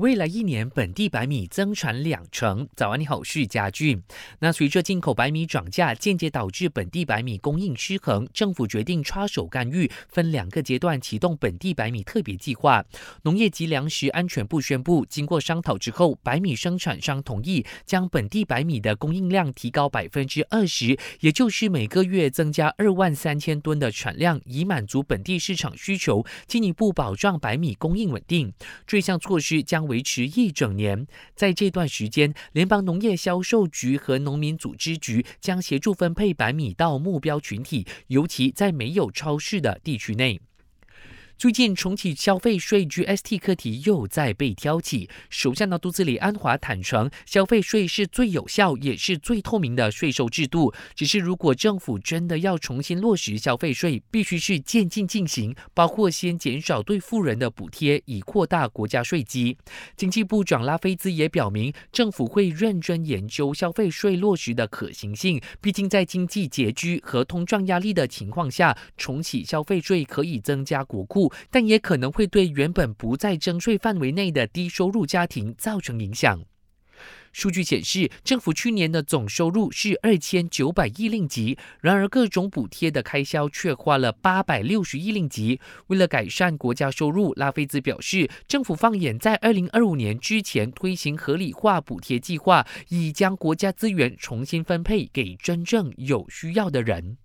未来一年本地白米增产两成。早安，你好，是家俊。那随着进口白米涨价，间接导致本地白米供应失衡，政府决定插手干预，分两个阶段启动本地白米特别计划。农业及粮食安全部宣布，经过商讨之后，白米生产商同意将本地白米的供应量提高百分之二十，也就是每个月增加二万三千吨的产量，以满足本地市场需求，进一步保障白米供应稳定。这项措施将。维持一整年，在这段时间，联邦农业销售局和农民组织局将协助分配白米到目标群体，尤其在没有超市的地区内。最近重启消费税 GST 课题又在被挑起。首相的肚子里安华坦诚，消费税是最有效也是最透明的税收制度。只是如果政府真的要重新落实消费税，必须是渐进进行，包括先减少对富人的补贴，以扩大国家税基。经济部长拉菲兹也表明，政府会认真研究消费税落实的可行性。毕竟在经济拮据和通胀压力的情况下，重启消费税可以增加国库。但也可能会对原本不在征税范围内的低收入家庭造成影响。数据显示，政府去年的总收入是二千九百亿令吉，然而各种补贴的开销却花了八百六十亿令吉。为了改善国家收入，拉菲兹表示，政府放眼在二零二五年之前推行合理化补贴计划，以将国家资源重新分配给真正有需要的人。